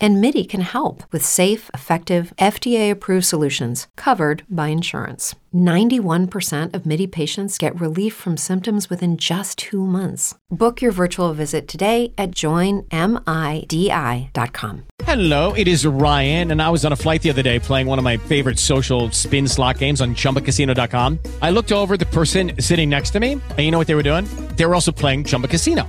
And MIDI can help with safe, effective, FDA approved solutions covered by insurance. 91% of MIDI patients get relief from symptoms within just two months. Book your virtual visit today at joinmidi.com. Hello, it is Ryan, and I was on a flight the other day playing one of my favorite social spin slot games on chumbacasino.com. I looked over the person sitting next to me, and you know what they were doing? They were also playing Chumba Casino.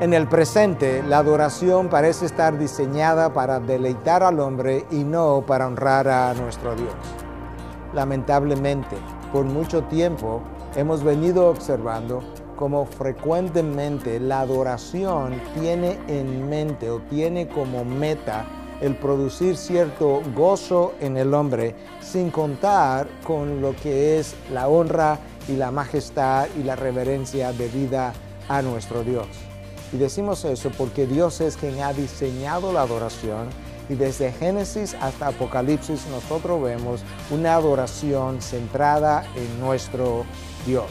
En el presente, la adoración parece estar diseñada para deleitar al hombre y no para honrar a nuestro Dios. Lamentablemente, por mucho tiempo hemos venido observando cómo frecuentemente la adoración tiene en mente o tiene como meta el producir cierto gozo en el hombre sin contar con lo que es la honra y la majestad y la reverencia debida a nuestro Dios. Y decimos eso porque Dios es quien ha diseñado la adoración y desde Génesis hasta Apocalipsis nosotros vemos una adoración centrada en nuestro Dios.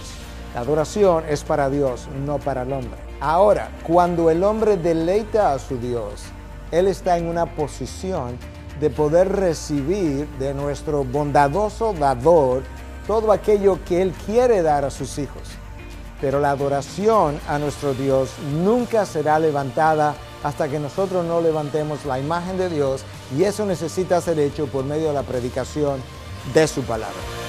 La adoración es para Dios, no para el hombre. Ahora, cuando el hombre deleita a su Dios, Él está en una posición de poder recibir de nuestro bondadoso dador todo aquello que Él quiere dar a sus hijos pero la adoración a nuestro Dios nunca será levantada hasta que nosotros no levantemos la imagen de Dios y eso necesita ser hecho por medio de la predicación de su palabra.